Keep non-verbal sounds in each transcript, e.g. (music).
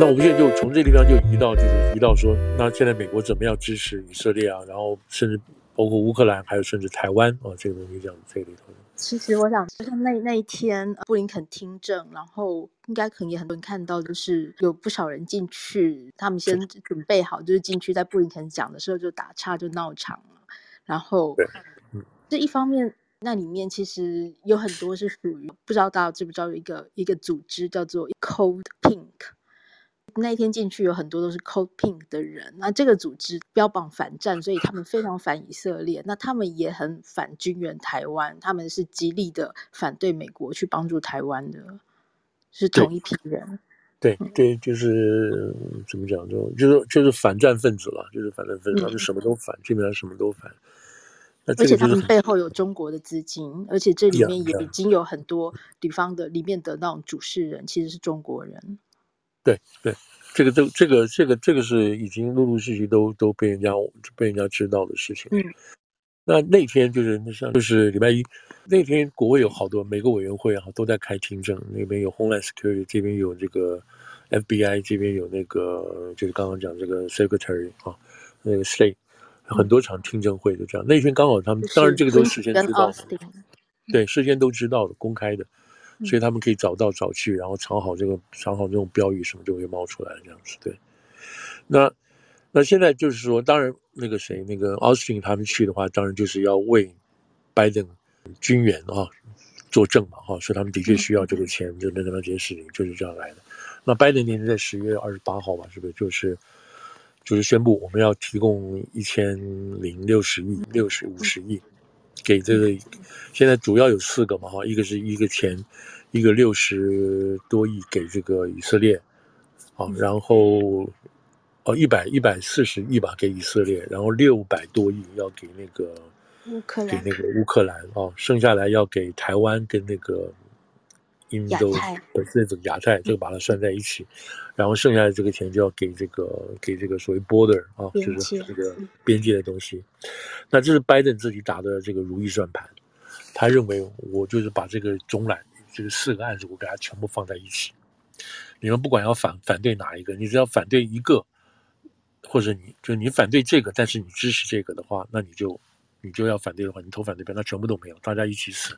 那我们现在就从这个地方就移到，就是移到说，那现在美国怎么样支持以色列啊？然后甚至包括乌克兰，还有甚至台湾啊，这个东西这样这里头。其实我想，就是那那一天布林肯听证，然后应该可能也很多人看到，就是有不少人进去，他们先准备好，就是进去在布林肯讲的时候就打岔就闹场了。然后，嗯，这一方面，那里面其实有很多是属于不知道大家知不知道有一个一个组织叫做 Code Pink。那一天进去有很多都是 Code Pink 的人，那这个组织标榜反战，所以他们非常反以色列。那他们也很反军援台湾，他们是极力的反对美国去帮助台湾的，是同一批人。对对，就是怎么讲，就就是就是反战分子了，就是反战分子，他们什么都反，基本上什么都反。而且他们背后有中国的资金，而且这里面也已经有很多地方的里面的那种主事人其实是中国人。对对，这个都这个这个这个是已经陆陆续续都都被人家被人家知道的事情。嗯，那那天就是那像就是礼拜一那天，国会有好多每个委员会啊都在开听证，那边有 Homeland Security，这边有这个 FBI，这边有那个就是刚刚讲这个 Secretary 啊，那个 State，很多场听证会就这样。那天刚好他们当然这个都事先知道的，对，事先都知道的，公开的。所以他们可以找到找去，然后藏好这个藏好这种标语什么就会冒出来这样子。对，那那现在就是说，当然那个谁那个奥斯汀他们去的话，当然就是要为拜登军援啊作证嘛哈，所以他们的确需要这个钱，就那那这些事情就是这样来的。那拜登那天在十月二十八号吧，是不是就是就是宣布我们要提供一千零六十亿六十五十亿。给这个，现在主要有四个嘛哈，一个是一个钱，一个六十多亿给这个以色列，啊，然后哦一百一百四十亿吧给以色列，然后六百多亿要给那个乌克兰，给那个乌克兰啊，剩下来要给台湾跟那个。印度本身这个亚太，这个把它算在一起，然后剩下的这个钱就要给这个给这个所谓 border 啊，就是这个边界的东西。那这是拜登自己打的这个如意算盘，他认为我就是把这个总揽这个四个案子，我给他全部放在一起。你们不管要反反对哪一个，你只要反对一个，或者你就你反对这个，但是你支持这个的话，那你就你就要反对的话，你投反对票，那全部都没有，大家一起死。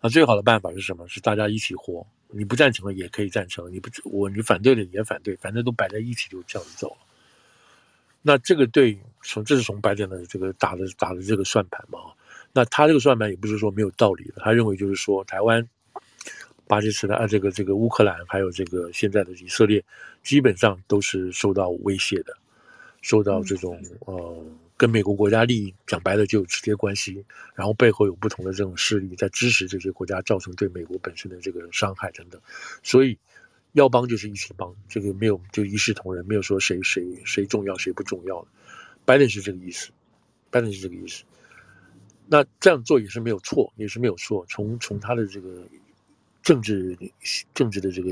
那最好的办法是什么？是大家一起活。你不赞成的也可以赞成，你不我你反对的也反对，反正都摆在一起就这样子走了。那这个对从这是从白点的这个打的打的这个算盘嘛。那他这个算盘也不是说没有道理的，他认为就是说台湾、巴基斯坦啊，这个这个乌克兰还有这个现在的以色列，基本上都是受到威胁的，受到这种呃。跟美国国家利益讲白了就有直接关系，然后背后有不同的这种势力在支持这些国家，造成对美国本身的这个伤害等等，所以要帮就是一起帮，这个没有就一视同仁，没有说谁谁谁重要谁不重要的。拜登是这个意思，拜登是这个意思。那这样做也是没有错，也是没有错。从从他的这个政治政治的这个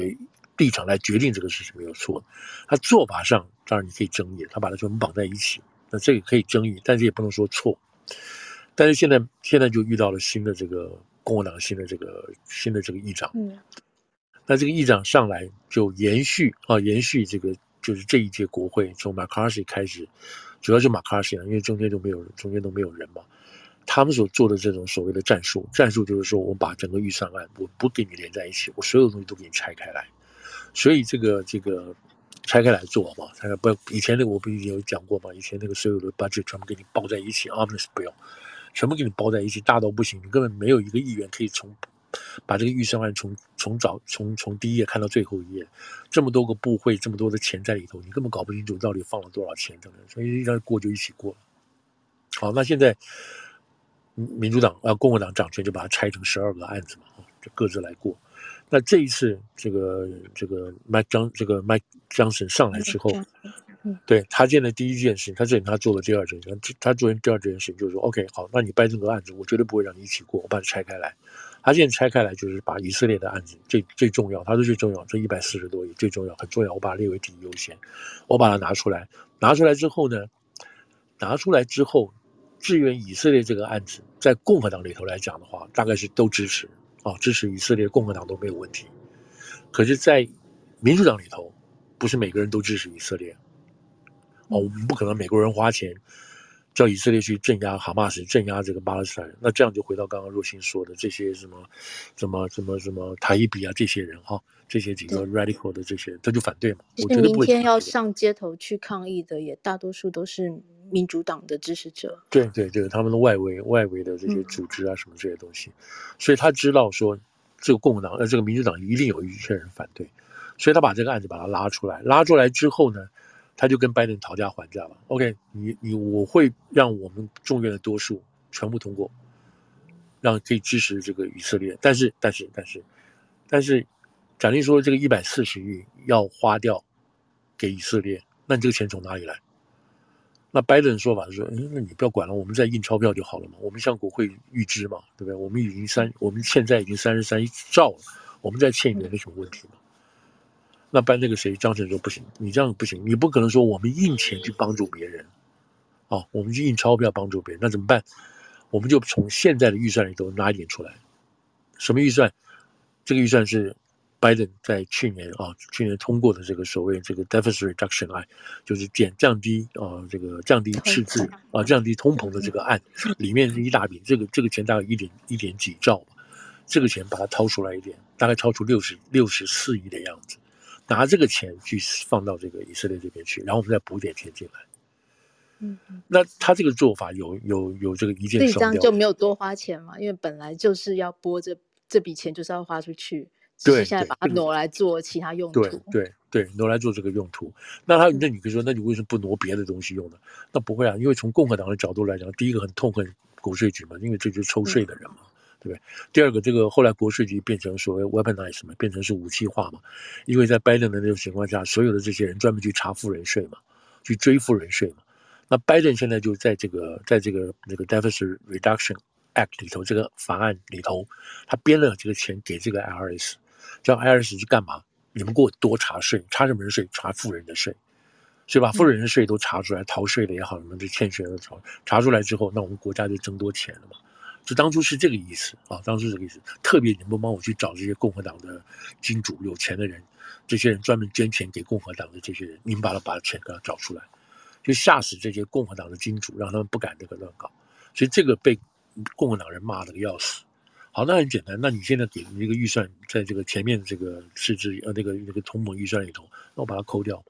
立场来决定这个事情没有错。他做法上当然你可以争议，他把它全部绑在一起。那这个可以争议，但是也不能说错。但是现在现在就遇到了新的这个共和党新的这个新的这个议长。嗯。那这个议长上来就延续啊，延续这个就是这一届国会从麦卡锡开始，主要是麦卡锡啊，因为中间就没有中间都没有人嘛。他们所做的这种所谓的战术，战术就是说我把整个预算案我不给你连在一起，我所有东西都给你拆开来。所以这个这个。拆开来做嘛，拆开不要以前那个我不已经有讲过嘛？以前那个所有的 budget 全部给你包在一起，omnibus 不用，全部给你包在一起，大到不行，你根本没有一个议员可以从把这个预算案从从早从从第一页看到最后一页，这么多个部会，这么多的钱在里头，你根本搞不清楚到底放了多少钱等等，所以一张过就一起过。好，那现在民主党啊共和党掌权就把它拆成十二个案子嘛，就各自来过。那这一次，这个这个麦张这个麦江森上来之后，对他见的第一件事情，他这里他做了第二件事情，他做完第二件事情就是说，OK，好，那你掰这个案子，我绝对不会让你一起过，我把它拆开来。他现在拆开来就是把以色列的案子最最重要，他说最重要，这一百四十多亿最重要，很重要，我把它列为第一优先，我把它拿出来，拿出来之后呢，拿出来之后，支援以色列这个案子，在共和党里头来讲的话，大概是都支持。啊，支持以色列共和党都没有问题，可是，在民主党里头，不是每个人都支持以色列。哦，我们不可能美国人花钱叫以色列去镇压哈马斯，镇压这个巴勒斯坦人。那这样就回到刚刚若星说的这些什么、什么、什么、什么塔伊比啊这些人哈，这些几个 radical 的这些人，他就反对嘛。我觉得明天要上街头去抗议的，也大多数都是民主党的支持者。对对对，他们的外围外围的这些组织啊，什么这些东西，嗯、所以他知道说这个共和党呃这个民主党一定有一些人反对，所以他把这个案子把它拉出来，拉出来之后呢。他就跟拜登讨价还价了。OK，你你我会让我们众院的多数全部通过，让可以支持这个以色列。但是但是但是但是，假定说这个一百四十亿要花掉给以色列，那你这个钱从哪里来？那拜登的说法是说，嗯，那你不要管了，我们再印钞票就好了嘛。我们向国会预支嘛，对不对？我们已经三，我们现在已经三十三兆了，我们再欠一点没什么问题嘛。那办那个谁，张成说不行，你这样不行，你不可能说我们印钱去帮助别人，啊，我们去印钞票帮助别人，那怎么办？我们就从现在的预算里头拿一点出来。什么预算？这个预算是拜登在去年啊，去年通过的这个所谓这个 deficit reduction 案，就是减降低啊这个降低赤字啊降低通膨的这个案，里面是一大笔，这个这个钱大概一点一点几兆吧，这个钱把它掏出来一点，大概超出六十六十四亿的样子。拿这个钱去放到这个以色列这边去，然后我们再补点钱进来。嗯，那他这个做法有有有这个一箭双雕，这样就没有多花钱嘛？因为本来就是要拨这这笔钱，就是要花出去，对，现在把它挪来做其他用途。对对对，挪来做这个用途。那他那你可以说，那你为什么不挪别的东西用呢？那不会啊，因为从共和党的角度来讲，第一个很痛恨国税局嘛，因为这就是抽税的人嘛。嗯对不对？第二个，这个后来国税局变成所谓 weaponize 嘛，变成是武器化嘛。因为在拜登的那种情况下，所有的这些人专门去查富人税嘛，去追富人税嘛。那拜登现在就在这个在这个那个 Deficit Reduction Act 里头，这个法案里头，他编了这个钱给这个 IRS，叫 IRS 去干嘛？你们给我多查税，查什么人税？查富人的税，所以把富人的税都查出来，逃税的也好，什么这欠税的查查出来之后，那我们国家就增多钱了嘛。就当初是这个意思啊，当初是这个意思。特别你们帮我去找这些共和党的金主、有钱的人，这些人专门捐钱给共和党的这些人，你们把他把钱给他找出来，就吓死这些共和党的金主，让他们不敢这个乱搞。所以这个被共和党人骂了个要死。好，那很简单，那你现在给你这个预算，在这个前面这个赤字呃那个那个同盟预算里头，那我把它抠掉，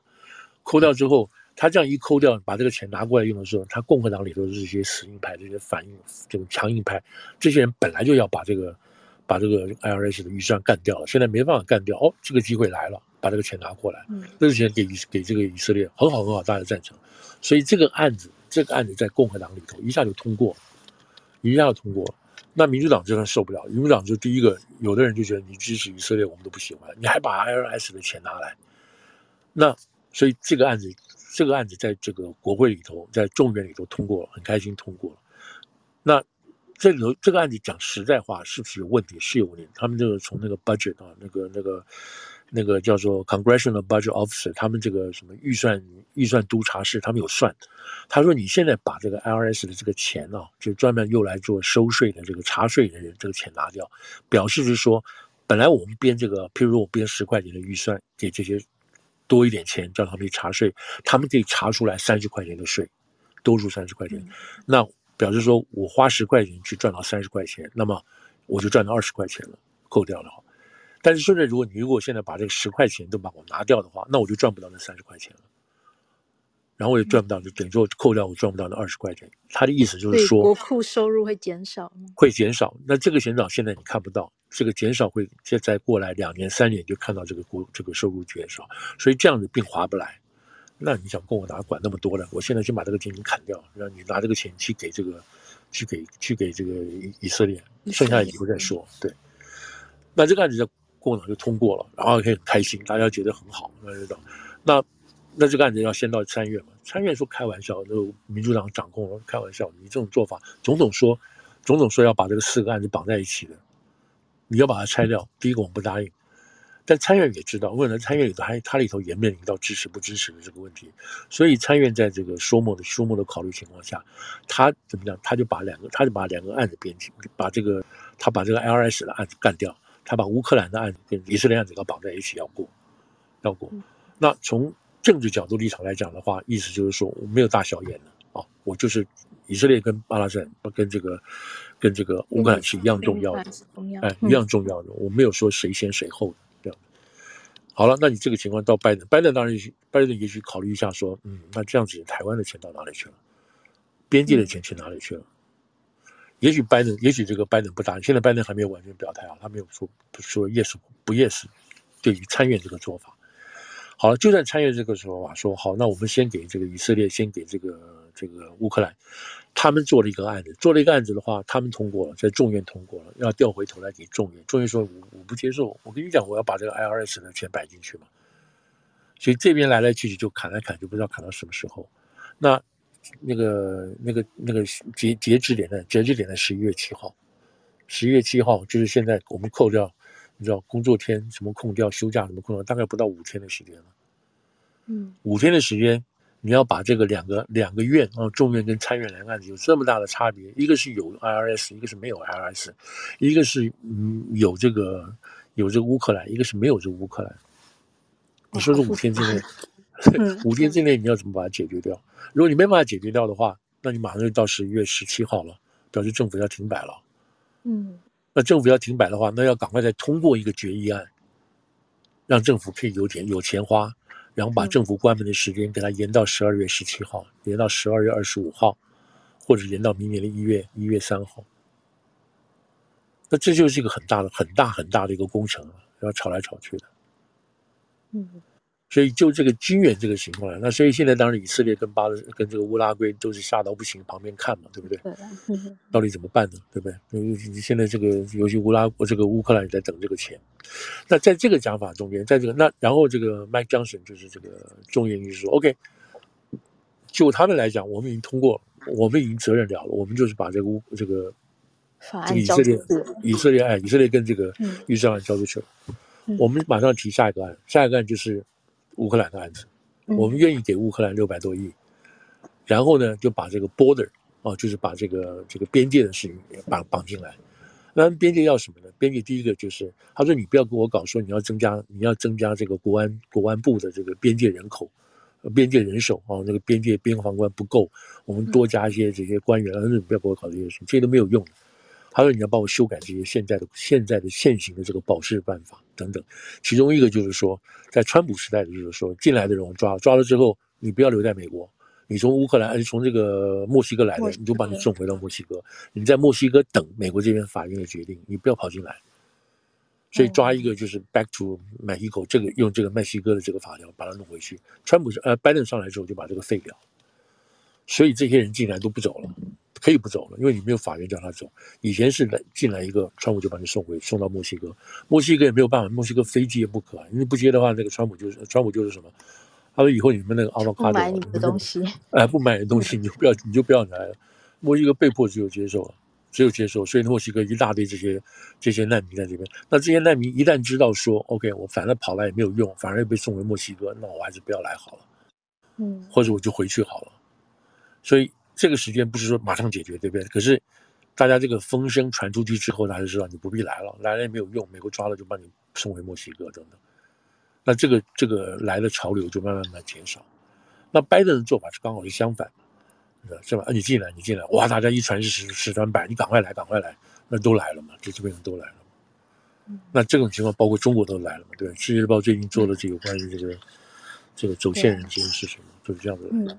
抠掉之后。他这样一抠掉，把这个钱拿过来用的时候，他共和党里头的这些死硬派、这些反应、这种强硬派，这些人本来就要把这个把这个 IRS 的预算干掉了，现在没办法干掉，哦，这个机会来了，把这个钱拿过来，嗯，这个钱给给这个以色列，很好很好，大家赞成。所以这个案子，这个案子在共和党里头一下就通过，一下就通过了。那民主党就算受不了，民主党就第一个，有的人就觉得你支持以色列，我们都不喜欢，你还把 IRS 的钱拿来，那所以这个案子。这个案子在这个国会里头，在众院里头通过了，很开心通过了。那这里头这个案子讲实在话，是不是有问题？是有问题。他们这个从那个 budget 啊，那个那个那个叫做 Congressional Budget Officer，他们这个什么预算预算督察室，他们有算。他说你现在把这个 IRS 的这个钱啊，就专门用来做收税的这个查税的人这个钱拿掉，表示是说，本来我们编这个，譬如说我编十块钱的预算给这些。多一点钱叫他们去查税，他们可以查出来三十块钱的税，多出三十块钱，嗯，那表示说我花十块钱去赚到三十块钱，那么我就赚到二十块钱了，扣掉了。但是现在如果你如果现在把这个十块钱都把我拿掉的话，那我就赚不到那三十块钱了，然后我也赚不到，就等于说扣掉我赚不到那二十块钱。他的意思就是说，国库收入会减少吗？会减少。那这个减少现在你看不到。这个减少会再再过来两年三年就看到这个国这个收入减少，所以这样子并划不来。那你想跟我哪管那么多的，我现在先把这个钱给砍掉，让你拿这个钱去给这个去给去给这个以色列，剩下的以后再说。对，那这个案子在共和党就通过了，然后可以很开心，大家觉得很好，那就到。那那这个案子要先到参院嘛？参院说开玩笑，就民主党掌控了，开玩笑，你这种做法，总统说总统说要把这个四个案子绑在一起的。你要把它拆掉，第一个我们不答应，但参院也知道，问了参院里头还它里头也面临到支持不支持的这个问题，所以参院在这个说末的说末的考虑情况下，他怎么讲？他就把两个，他就把两个案子编辑，把这个他把这个 LRS 的案子干掉，他把乌克兰的案子跟以色列案子要绑在一起要过，要过。那从政治角度立场来讲的话，意思就是说我没有大小眼了啊，我就是以色列跟巴勒斯坦跟这个跟这个乌克兰是一样重要的，哎，一样重要的，我没有说谁先谁后。好了，那你这个情况到拜登，拜登当然拜登也许考虑一下说，嗯，那这样子台湾的钱到哪里去了？边界的钱去哪里去了？也许拜登，也许这个拜登不答应，现在拜登还没有完全表态啊，他没有说不说 yes 不 yes，对于参院这个做法。好了，就算参院这个时候啊，说好，那我们先给这个以色列，先给这个这个乌克兰，他们做了一个案子，做了一个案子的话，他们通过了，在众院通过了，要调回头来给众院，众院说我我不接受，我跟你讲，我要把这个 IRS 的钱摆进去嘛，所以这边来来去去就砍来砍，就不知道砍到什么时候。那那个那个那个截截止点呢？截止点在十一月七号，十一月七号就是现在我们扣掉。你知道工作天什么空掉休假什么空调，大概不到五天的时间了。嗯，五天的时间，你要把这个两个两个院啊，众院跟参院两个案子有这么大的差别，一个是有 IRS，一个是没有 IRS，一个是嗯有这个有这个乌克兰，一个是没有这个乌克兰。你说这五天之内，五天之内你要怎么把它解决掉？如果你没办法解决掉的话，那你马上就到十一月十七号了，表示政府要停摆了。嗯。那政府要停摆的话，那要赶快再通过一个决议案，让政府可以有钱有钱花，然后把政府关门的时间给它延到十二月十七号，延到十二月二十五号，或者延到明年的一月一月三号。那这就是一个很大的、很大、很大的一个工程啊，要吵来吵去的。嗯。所以就这个军援这个情况，那所以现在当然以色列跟巴勒跟这个乌拉圭都是吓到不行，旁边看嘛，对不对？对。到底怎么办呢？对不对？因为现在这个尤其乌拉这个乌克兰也在等这个钱。那在这个讲法中间，在这个那然后这个 Mike Johnson 就是这个众议院说：“OK，就他们来讲，我们已经通过，我们已经责任了了，我们就是把这个乌这个这个以色列以色列哎以色列跟这个预算案交出去了，我们马上提下一个案，下一个案就是。”乌克兰的案子，我们愿意给乌克兰六百多亿，然后呢，就把这个 border 啊，就是把这个这个边界的事情也绑绑进来。那边界要什么呢？边界第一个就是，他说你不要跟我搞说你要增加你要增加这个国安国安部的这个边界人口、边界人手啊，那个边界边防官不够，我们多加一些这些官员。他说你不要跟我搞这些事情，这些都没有用的。他说你要帮我修改这些现在的现在的现行的这个保释办法等等，其中一个就是说，在川普时代的就是说，进来的人我抓了，抓了之后你不要留在美国，你从乌克兰，从这个墨西哥来的，你就把你送回到墨西哥，你在墨西哥等美国这边法院的决定，你不要跑进来。所以抓一个就是 back to Mexico，这个用这个墨西哥的这个法条把它弄回去。川普是呃拜登上来之后就把这个废掉，所以这些人进来都不走了。可以不走了，因为你没有法院叫他走。以前是来进来一个，川普就把你送回送到墨西哥，墨西哥也没有办法，墨西哥飞机也不可。因为不接的话，那个川普就是川普就是什么？他说以后你们那个阿拉卡多，不买你的东西，哎，不买你的东西，你就不要你就不要来了。墨西哥被迫只有接受了，只有接受。所以墨西哥一大堆这些这些难民在这边。那这些难民一旦知道说，OK，我反正跑来也没有用，反而又被送回墨西哥，那我还是不要来好了。嗯，或者我就回去好了。所以。这个时间不是说马上解决，对不对？可是，大家这个风声传出去之后，大家就知道你不必来了，来了也没有用，美国抓了就把你送回墨西哥等等。那这个这个来的潮流就慢慢慢慢减少。那拜登的做法是刚好是相反，是吧？啊，你进来，你进来，哇，大家一传十，十传百，你赶快来，赶快来，那都来了嘛，就基本上都来了。那这种情况包括中国都来了嘛，对吧？世界日报最近做的这个关于这个这个走线人这件事情，就是这样子的。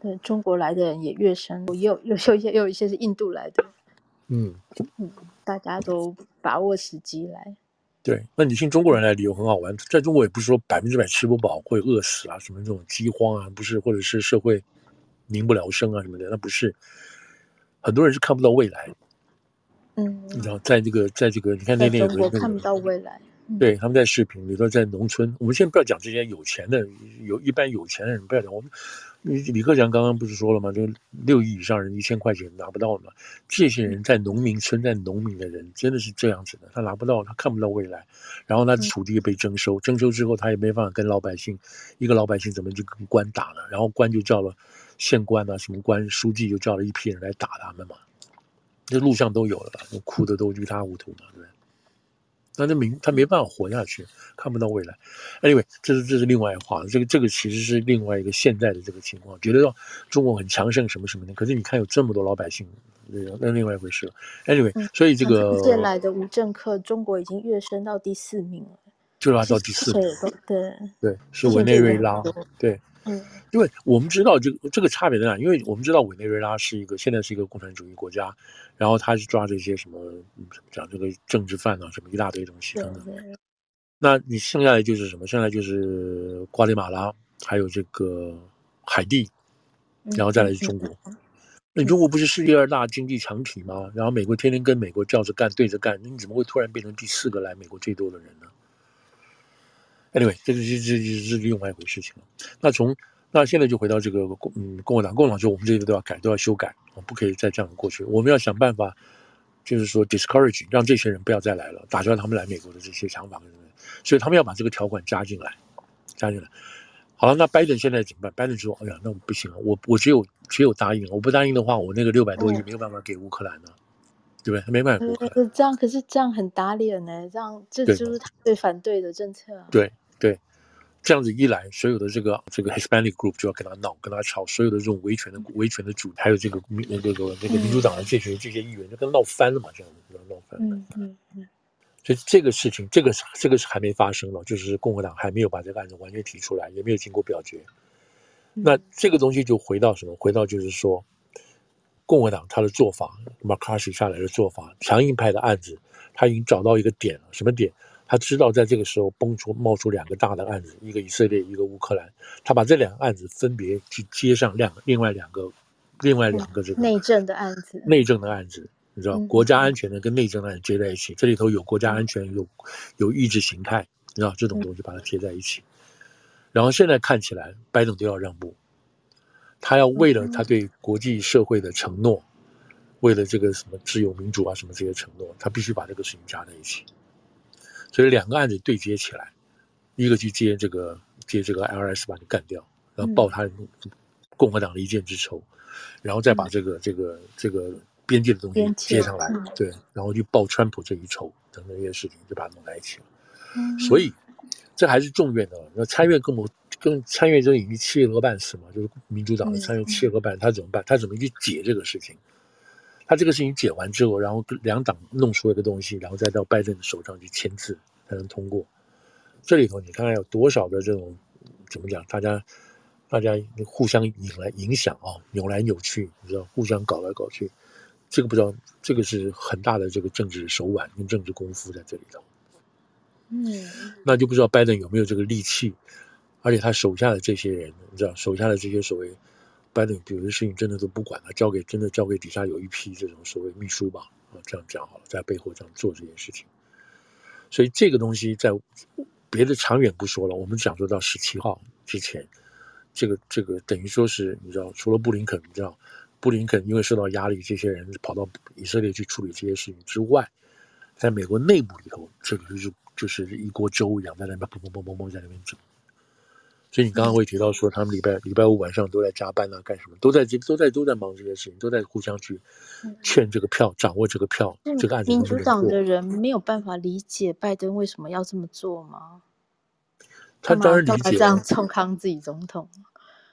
对，中国来的人也越深，也有有有一些有一些是印度来的，嗯嗯，大家都把握时机来。对，那你听中国人来旅游很好玩，在中国也不是说百分之百吃不饱会饿死啊，什么这种饥荒啊，不是，或者是社会民不聊生啊什么的，那不是。很多人是看不到未来，嗯，你知道，在这个在这个，你看那边有个我看不到未来。对，他们在视频里头，在农村。我们先不要讲这些有钱的，有一般有钱的人不要讲。我们李李克强刚刚不是说了吗？就六亿以上人一千块钱拿不到嘛。这些人在农民村，在农民的人真的是这样子的，他拿不到，他看不到未来。然后他的土地被征收，征收之后他也没办法跟老百姓，一个老百姓怎么就跟官打了？然后官就叫了县官啊，什么官书记就叫了一批人来打他们嘛。这录像都有了，哭的都一塌糊涂嘛，对不对？那这明他没办法活下去，看不到未来。Anyway，这是这是另外一话，这个这个其实是另外一个现在的这个情况，觉得说中国很强盛什么什么的，可是你看有这么多老百姓，那另外一回事了。Anyway，、嗯、所以这个现来的无政客，中国已经跃升到第四名了，就拉到第四名，对对，是委内瑞拉，对。嗯，因为我们知道这个这个差别在哪？因为我们知道委内瑞拉是一个现在是一个共产主义国家，然后他是抓这些什么讲这个政治犯啊，什么一大堆东西等等。那你剩下来就是什么？剩下来就是瓜地马拉，还有这个海地，然后再来是中国。嗯、那你中国不是世界二大经济强体吗？然后美国天天跟美国叫着干，对着干，你怎么会突然变成第四个来美国最多的人呢？Anyway，这个是这这是另外一回事情了。那从那现在就回到这个共嗯共和党，共和党说我们这些都要改，都要修改，不可以再这样过去。我们要想办法，就是说 discourage 让这些人不要再来了，打消他们来美国的这些想法。所以他们要把这个条款加进来，加进来。好了，那拜登现在怎么办？拜登说：“哎呀，那我不行了，我我只有只有答应了，我不答应的话，我那个六百多亿没有办法给乌克兰呢。”对不对？他没办法。可是这样，可是这样很打脸呢。这样这就是他最反对的政策啊。对对，这样子一来，所有的这个这个 Hispanic group 就要跟他闹，跟他吵。所有的这种维权的维权的主，还有这个民那个那个民主党的这些这些议员，就跟他闹翻了嘛，这样子闹翻了。嗯嗯嗯。所以这个事情，这个是这个是还没发生了，就是共和党还没有把这个案子完全提出来，也没有经过表决。那这个东西就回到什么？回到就是说。共和党他的做法，McCarthy 下来的做法，强硬派的案子，他已经找到一个点了。什么点？他知道在这个时候蹦出冒出两个大的案子，一个以色列，一个乌克兰。他把这两个案子分别去接上两另外两个，另外两个这个内政的案子，内政的案子，你知道，国家安全的跟内政的案子接在一起，这里头有国家安全，有有意识形态，你知道这种东西把它接在一起。然后现在看起来，拜登都要让步。他要为了他对国际社会的承诺，为了这个什么自由民主啊什么这些承诺，他必须把这个事情加在一起。所以两个案子对接起来，一个去接这个接这个 IRS 把你干掉，然后报他共和党的一箭之仇，然后再把这个这个这个边界的东西接上来，对，然后去报川普这一仇等等这些事情，就把它弄在一起了。所以这还是众院的，那参院跟我。跟参院就已经七个半死嘛，就是民主党的参院七个半，他怎么办？他怎么去解这个事情？他这个事情解完之后，然后两党弄出了一个东西，然后再到拜登的手上去签字才能通过。这里头你看看有多少的这种怎么讲？大家大家互相引来影响啊，扭来扭去，你知道，互相搞来搞去，这个不知道，这个是很大的这个政治手腕跟政治功夫在这里头。嗯，那就不知道拜登有没有这个力气。而且他手下的这些人，你知道，手下的这些所谓拜登，有些事情真的都不管了，交给真的交给底下有一批这种所谓秘书吧，啊，这样讲好了，在背后这样做这件事情。所以这个东西在别的长远不说了，我们讲说到十七号之前，这个这个等于说是你知道，除了布林肯，你知道，布林肯因为受到压力，这些人跑到以色列去处理这些事情之外，在美国内部里头，这个就是就是一锅粥一样，在那边砰砰砰砰砰在那边整。所以你刚刚会提到说，他们礼拜礼拜五晚上都在加班啊，干什么？都在这都在都在忙这些事情，都在互相去劝这个票，掌握这个票，嗯、这个案子。民主党的人没有办法理解拜登为什么要这么做吗？他当然理解，这样冲康自己总统。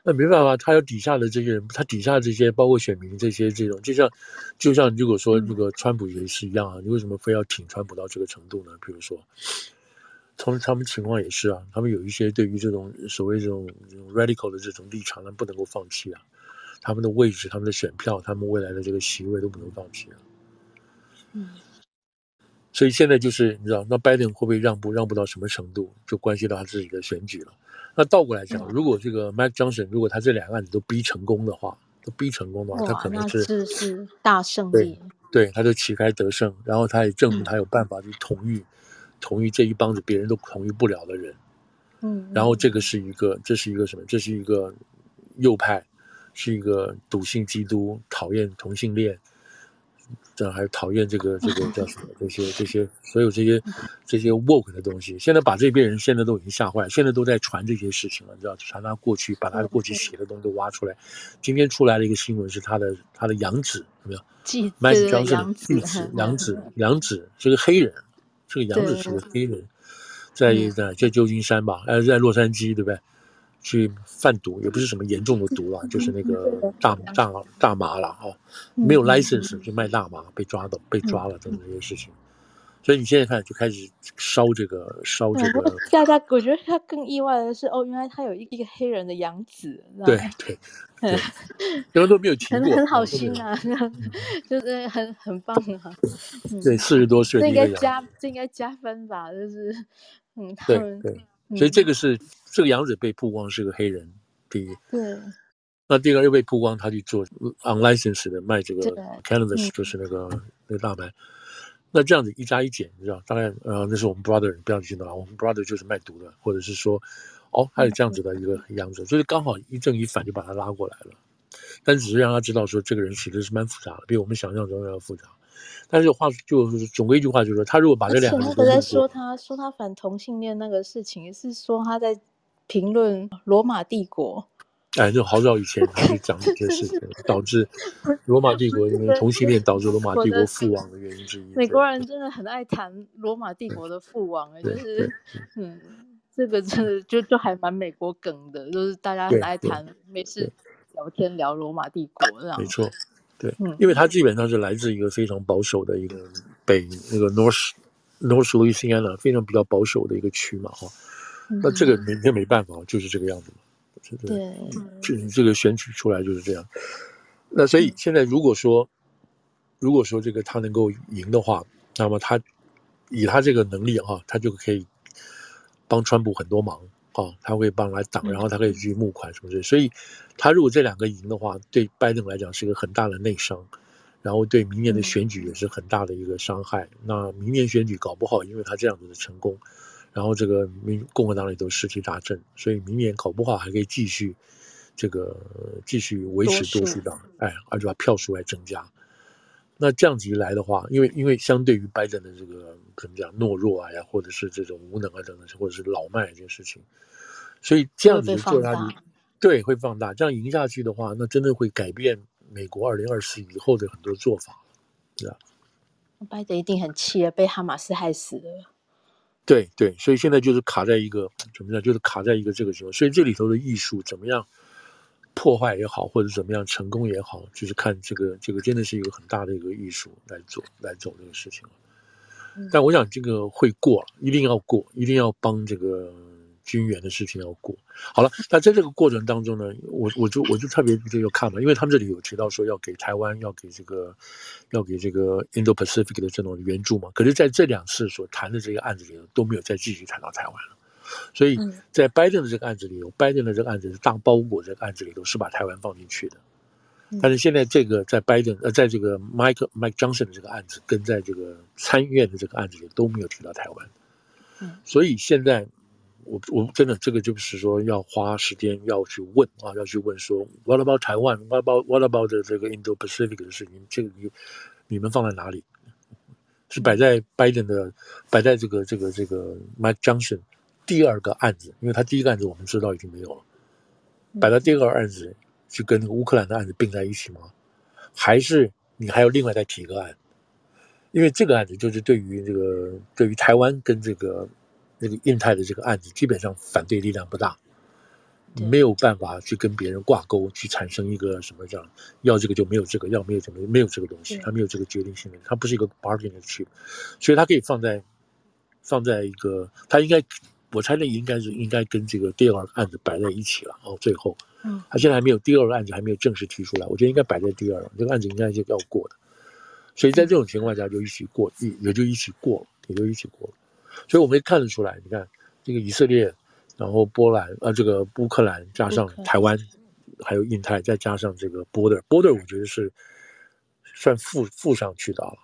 那没办法，他有底下的这些人，他底下这些包括选民这些这种，就像就像如果说那个川普也是一样啊，你为什么非要挺川普到这个程度呢？比如说。从他们情况也是啊，他们有一些对于这种所谓这种这种 radical 的这种立场，他们不能够放弃啊。他们的位置、他们的选票、他们未来的这个席位都不能放弃啊。嗯。所以现在就是你知道，那拜登会不会让步？让步到什么程度，就关系到他自己的选举了。那倒过来讲，如果这个 Mike Johnson 如果他这两个案子都逼成功的话，都逼成功的话，他可能是是是大胜利。对，对，他就旗开得胜，然后他也证明他有办法去统御。嗯同意这一帮子别人都同意不了的人，嗯，然后这个是一个，这是一个什么？这是一个右派，是一个笃信基督，讨厌同性恋，这还讨厌这个这个叫什么？这些这些所有这些 (laughs) 这些 woke 的东西，现在把这边人现在都已经吓坏，现在都在传这些事情了，你知道，传他过去，把他过去写的东西都挖出来。今天出来了一个新闻，是他的他的养子有没有？继麦子庄是继子，养子养子是个黑人。这个杨子是个黑人，在在在旧金山吧，呃，在洛杉矶，对不对？去贩毒也不是什么严重的毒了，就是那个大大大麻了哈，没有 license 就卖大麻，被抓到被抓了等等这些事情。所以你现在看就开始烧这个烧这个。大家我觉得他更意外的是，哦，原来他有一一个黑人的养子。对对对，因为都没有听过。很很好心啊，(laughs) 就是很很棒啊。(laughs) 对，四十多岁这应该加这应该加分吧？就是嗯，对对，所以这个是这个养子被曝光是个黑人，第一。对。那第二个又被曝光，他去做 unlicensed 的卖这个 cannabis，就是那个那个大麻。那这样子一加一减，你知道，大概呃，那是我们 brother，不要听到了，我们 brother 就是卖毒的，或者是说，哦，还有这样子的一个样子，所以刚好一正一反就把他拉过来了，但只是让他知道说，这个人其实是蛮复杂的，比我们想象中要复杂。但是话就是总归一句话，就是说，他如果把这两个，他在说他说他反同性恋那个事情，是说他在评论罗马帝国。哎，就好早以前他就讲这些事情，导致罗马帝国因为同性恋导致罗马帝国覆亡的原因之一。美国人真的很爱谈罗马帝国的覆亡，就是嗯，这个真的就就还蛮美国梗的，就是大家很爱谈，没事聊天聊罗马帝国这样。没错，对，因为他基本上是来自一个非常保守的一个北那个 North North Louisiana 非常比较保守的一个区嘛哈，那这个没那没办法，就是这个样子嘛。对，这这个选举出来就是这样。那所以现在如果说，如果说这个他能够赢的话，那么他以他这个能力哈，他就可以帮川普很多忙啊，他会帮来挡，然后他可以去募款什么之类。所以他如果这两个赢的话，对拜登来讲是一个很大的内伤，然后对明年的选举也是很大的一个伤害。那明年选举搞不好，因为他这样子的成功。然后这个民共和党里都士气大振，所以明年搞不好还可以继续，这个继续维持多数党，哎，而且把票数还增加。那这样子一来的话，因为因为相对于拜登的这个怎么讲懦弱啊呀，或者是这种无能啊等等，或者是老迈这件事情，所以这样子做下去，对，会放大。这样赢下去的话，那真的会改变美国二零二四以后的很多做法，对吧？拜登一定很气啊，被哈马斯害死了。对对，所以现在就是卡在一个怎么样，就是卡在一个这个时候。所以这里头的艺术怎么样破坏也好，或者怎么样成功也好，就是看这个这个真的是一个很大的一个艺术来做来走这个事情。但我想这个会过，一定要过，一定要帮这个。军援的事情要过好了，那在这个过程当中呢，我我就我就特别就要看嘛，因为他们这里有提到说要给台湾，要给这个，要给这个 Indo-Pacific 的这种援助嘛。可是在这两次所谈的这个案子里头都没有再继续谈到台湾了，所以在拜登的这个案子里头，拜登的这个案子是大包裹这个案子里头是把台湾放进去的，但是现在这个在拜登呃，在这个 Mike Mike Johnson 的这个案子跟在这个参议院的这个案子里都没有提到台湾，所以现在。我我真的这个就是说要花时间要去问啊，要去问说 What about 台湾？What about What about 的这个 Indo-Pacific 的事情？这个你你们放在哪里？是摆在 Biden 的，摆在这个这个这个 Mike Johnson 第二个案子，因为他第一个案子我们知道已经没有了，摆在第二个案子去跟乌克兰的案子并在一起吗？还是你还有另外再提一个案？因为这个案子就是对于这个对于台湾跟这个。那个印太的这个案子，基本上反对力量不大，没有办法去跟别人挂钩，去产生一个什么这样，要这个就没有这个，要没有什么没有这个东西，它没有这个决定性的，它不是一个 bargaining chip，所以它可以放在放在一个，它应该我猜那应该是应该跟这个第二个案子摆在一起了哦，最后，嗯，他现在还没有第二个案子还没有正式提出来，我觉得应该摆在第二，这个案子应该是要过的，所以在这种情况下就一起过，也也就一起过了，也就一起过了。所以我们可以看得出来，你看这个以色列，然后波兰，呃，这个乌克兰加上台湾，还有印太，再加上这个 border，border，我觉得是算附附上去的了。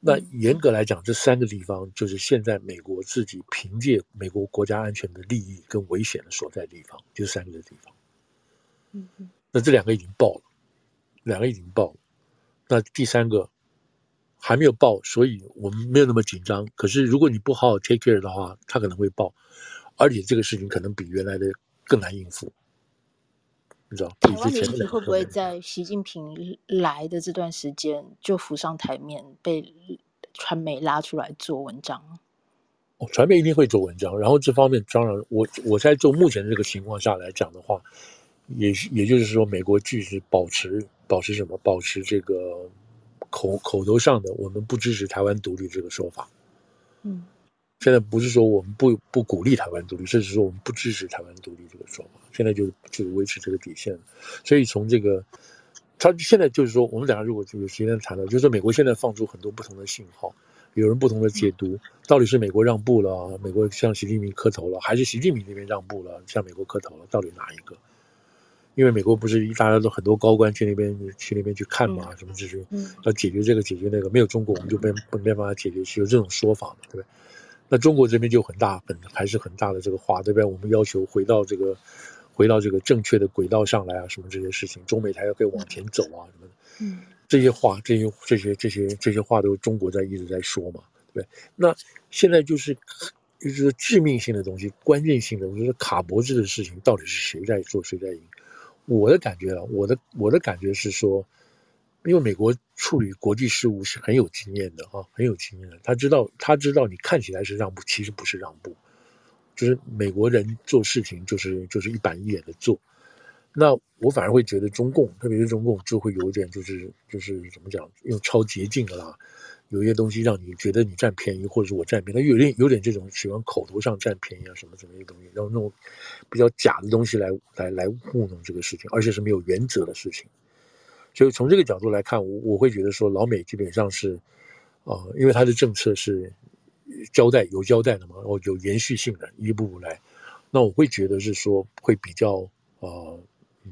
那严格来讲，这三个地方就是现在美国自己凭借美国国家安全的利益跟危险的所在地方，就是三个地方。嗯嗯。那这两个已经爆了，两个已经爆了，那第三个。还没有爆，所以我们没有那么紧张。可是如果你不好好 take care 的话，它可能会爆，而且这个事情可能比原来的更难应付。你知道？台湾问题会不会在习近平来的这段时间就浮上台面，被传媒拉出来做文章？哦，传媒一定会做文章，然后这方面当然，我我在做目前这个情况下来讲的话，也也就是说，美国继续保持保持什么？保持这个口口头上的我们不支持台湾独立这个说法。嗯。现在不是说我们不不鼓励台湾独立，甚至说我们不支持台湾独立这个说法。现在就就是维持这个底线。所以从这个，他现在就是说，我们等下如果就有时间谈到，就是说美国现在放出很多不同的信号，有人不同的解读，到底是美国让步了，美国向习近平磕头了，还是习近平那边让步了，向美国磕头了？到底哪一个？因为美国不是大家都很多高官去那边去那边去看嘛，什么就是要解决这个解决那个，没有中国我们就没没办法解决，是有这种说法嘛，对不对？那中国这边就很大，很还是很大的这个话，对不对？我们要求回到这个，回到这个正确的轨道上来啊，什么这些事情，中美台要可以往前走啊，什么的，嗯，这些话，这些这些这些这些话都是中国在一直在说嘛，对对？那现在就是就是致命性的东西，关键性的，我觉得卡脖子的事情，到底是谁在做，谁在赢？我的感觉啊，我的我的感觉是说。因为美国处理国际事务是很有经验的啊，很有经验的。他知道，他知道你看起来是让步，其实不是让步，就是美国人做事情就是就是一板一眼的做。那我反而会觉得中共，特别是中共，就会有点就是就是怎么讲，用超捷径的啦，有些东西让你觉得你占便宜，或者是我占便宜，他有点有点这种喜欢口头上占便宜啊什么什么的东西，然后那种比较假的东西来来来糊弄这个事情，而且是没有原则的事情。所以从这个角度来看，我我会觉得说，老美基本上是，呃，因为他的政策是交代有交代的嘛，然后有延续性的，一步步来。那我会觉得是说，会比较、呃，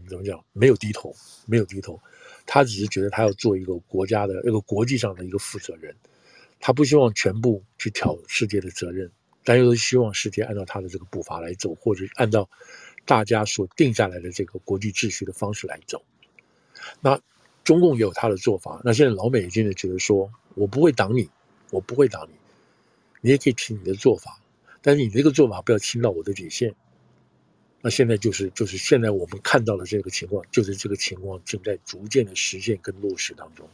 怎么讲？没有低头，没有低头。他只是觉得他要做一个国家的一个国际上的一个负责人，他不希望全部去挑世界的责任，但又希望世界按照他的这个步伐来走，或者按照大家所定下来的这个国际秩序的方式来走。那。中共也有他的做法，那现在老美已经觉得说，我不会挡你，我不会挡你，你也可以提你的做法，但是你这个做法不要侵到我的底线。那现在就是就是现在我们看到的这个情况，就是这个情况正在逐渐的实现跟落实当中。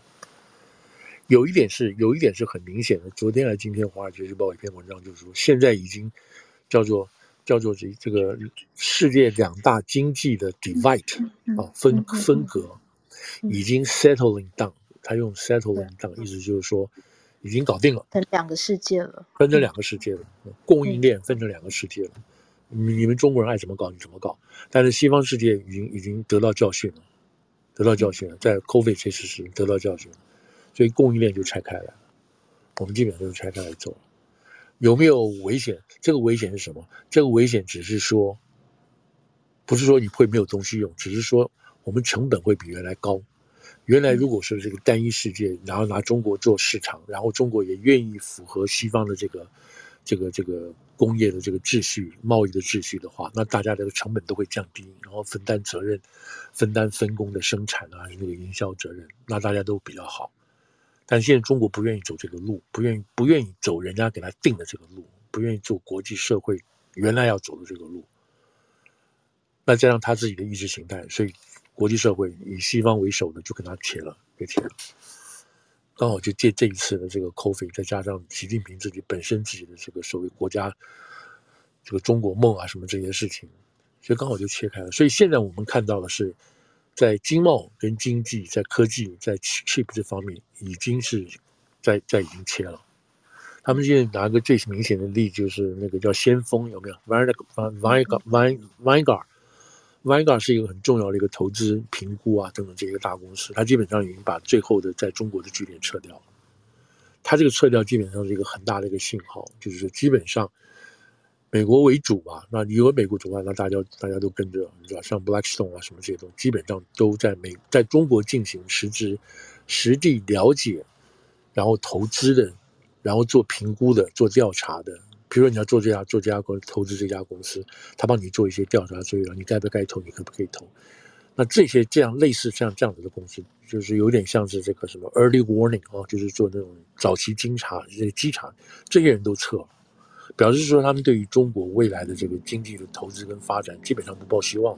有一点是有一点是很明显的，昨天还是今天《华尔街日报》一篇文章就是说，现在已经叫做叫做这这个世界两大经济的 divide 啊分分隔。已经 settling down，他用 settling down，意思就是说，已经搞定了，分两个世界了，分成两个世界了，供应链分成两个世界了。你们中国人爱怎么搞你怎么搞，但是西方世界已经已经得到教训了，得到教训了，在 COVID 这次是得到教训了，所以供应链就拆开了，我们基本上都是拆开来走了。有没有危险？这个危险是什么？这个危险只是说，不是说你会没有东西用，只是说。我们成本会比原来高。原来如果是这个单一世界，然后拿中国做市场，然后中国也愿意符合西方的这个、这个、这个工业的这个秩序、贸易的秩序的话，那大家的成本都会降低，然后分担责任、分担分工的生产啊，那个营销责任，那大家都比较好。但现在中国不愿意走这个路，不愿意不愿意走人家给他定的这个路，不愿意走国际社会原来要走的这个路。那加上他自己的意识形态，所以。国际社会以西方为首的就跟他铁了，给铁了。刚好就借这一次的这个 COVID，再加上习近平自己本身自己的这个所谓国家这个中国梦啊什么这些事情，所以刚好就切开了。所以现在我们看到的是，在经贸跟经济、在科技、在 chip 这方面，已经是在在已经切了。他们现在拿个最明显的例，就是那个叫先锋有没有？Vanguard，Vanguard。Vanguard Vanguard 是一个很重要的一个投资评估啊等等这些大公司，它基本上已经把最后的在中国的据点撤掉了。它这个撤掉基本上是一个很大的一个信号，就是说基本上美国为主吧。那你有美国主办，那大家大家都跟着，你知道像 Blackstone 啊什么这些东西，基本上都在美在中国进行实质实地了解，然后投资的，然后做评估的，做调查的。比如说你要做这家做这家公投资这家公司，他帮你做一些调查，所以你该不该投，你可不可以投？那这些这样类似像这样子的公司，就是有点像是这个什么 early warning 啊，就是做那种早期侦查、这些稽查，这些人都撤了，表示说他们对于中国未来的这个经济的投资跟发展基本上不抱希望。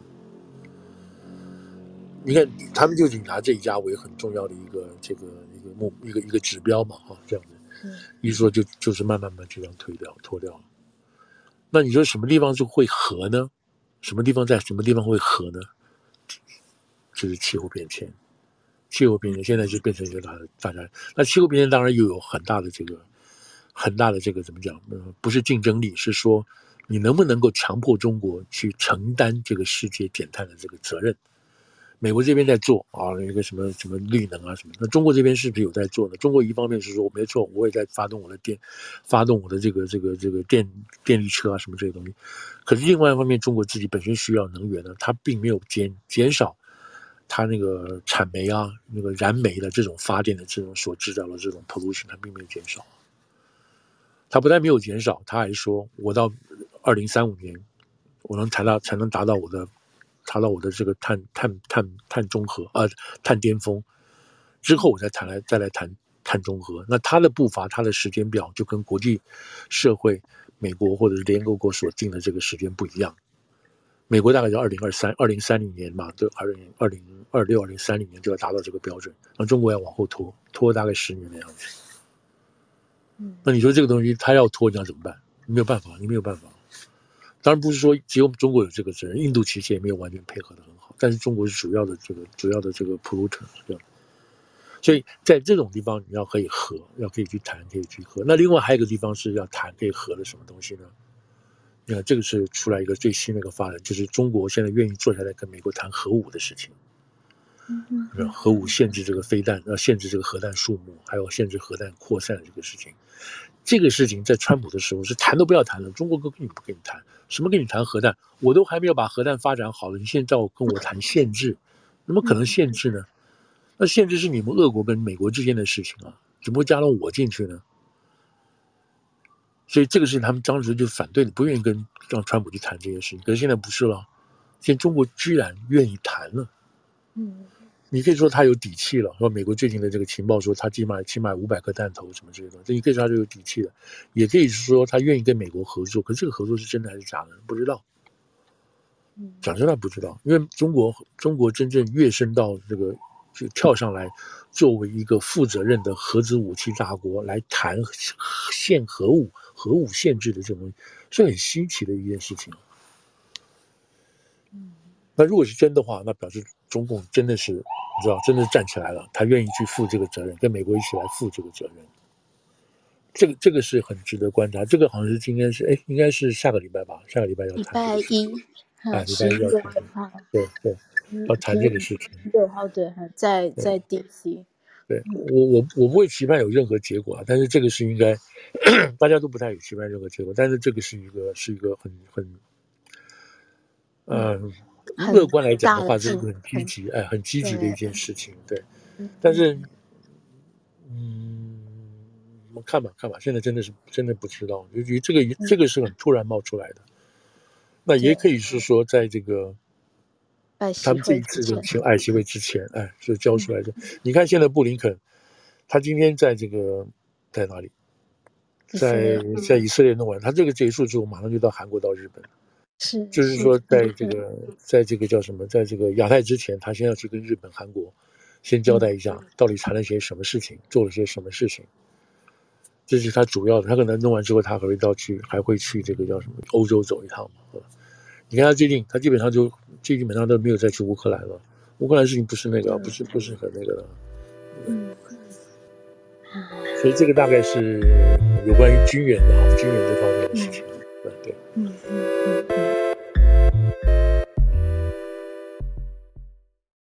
你看，他们就仅拿这一家为很重要的一个这个一个目一个一个指标嘛，哈，这样子。一说就就是慢慢慢就这样推掉脱掉了。那你说什么地方就会和呢？什么地方在什么地方会和呢？就是气候变迁。气候变迁现在就变成一个大的大家，那气候变迁当然又有很大的这个很大的这个怎么讲？呃，不是竞争力，是说你能不能够强迫中国去承担这个世界减碳的这个责任？美国这边在做啊，那个什么什么绿能啊什么，那中国这边是不是有在做呢？中国一方面是说没错，我也在发动我的电，发动我的这个这个这个电电力车啊什么这些东西，可是另外一方面，中国自己本身需要能源呢，它并没有减减少它那个产煤啊那个燃煤的这种发电的这种所制造的这种 pollution，它并没有减少。它不但没有减少，它还说我到二零三五年，我能谈到才能达到我的。达到我的这个碳碳碳碳中和啊，碳巅峰之后，我再谈来再来谈碳中和。那他的步伐，他的时间表就跟国际社会、美国或者是联合国所定的这个时间不一样。美国大概在二零二三、二零三零年嘛，对，二零二零二六、二零三零年就要达到这个标准。那中国要往后拖，拖大概十年的样子。嗯，那你说这个东西他要拖，你要怎么办？你没有办法，你没有办法。当然不是说只有中国有这个责任，印度其实也没有完全配合的很好，但是中国是主要的这个主要的这个 polluter，对吧？所以在这种地方你要可以和，要可以去谈，可以去和。那另外还有一个地方是要谈可以和的什么东西呢？你看这个是出来一个最新的一个发展，就是中国现在愿意坐下来跟美国谈核武的事情。嗯嗯，核武限制这个飞弹，要限制这个核弹数目，还有限制核弹扩散的这个事情。这个事情在川普的时候是谈都不要谈了，中国根本不跟你谈，什么跟你谈核弹？我都还没有把核弹发展好了，你现在要跟我谈限制，怎么可能限制呢？那限制是你们俄国跟美国之间的事情啊，怎么会加到我进去呢？所以这个事情他们当时就反对的，不愿意跟让川普去谈这些事情。可是现在不是了，现在中国居然愿意谈了。嗯。你可以说他有底气了，说美国最近的这个情报说他起码起码五百颗弹头什么这些东西，这你可以说他就有底气了，也可以说他愿意跟美国合作，可是这个合作是真的还是假的，不知道。讲真的不知道，因为中国中国真正跃升到这个就跳上来，作为一个负责任的核子武器大国来谈限核武、核武限制的这种东西，是很稀奇的一件事情。那如果是真的话，那表示中共真的是。你知道，真的站起来了，他愿意去负这个责任，跟美国一起来负这个责任。这个这个是很值得观察。这个好像是今天是哎，应该是下个礼拜吧？下个礼拜要谈。礼拜一，啊，礼拜一要谈。对对，要谈这个事情。对，好对，在在 DC。对我我我不会期盼有任何结果啊，但是这个是应该 (clears throat) 大家都不太有期盼任何结果，但是这个是一个是一个很很嗯。乐观来讲的话，这是很积极，哎，很积极的一件事情，对。但是，嗯，我们看吧，看吧，现在真的是真的不知道，由于这个这个是很突然冒出来的，那也可以是说，在这个他们这一次这种爱席会之前，哎，是交出来的。你看，现在布林肯，他今天在这个在哪里？在在以色列弄完，他这个结束之后，马上就到韩国到日本。是，就是说，在这个，在这个叫什么，在这个亚太之前，他先要去跟日本、韩国先交代一下，到底谈了些什么事情，做了些什么事情。这是他主要的。他可能弄完之后，他还会到去，还会去这个叫什么欧洲走一趟嘛。你看他最近，他基本上就最基本上都没有再去乌克兰了。乌克兰事情不是那个，不是不是很那个的。嗯。所以这个大概是有关于军援的哈，军援这方面的事情。对对。嗯。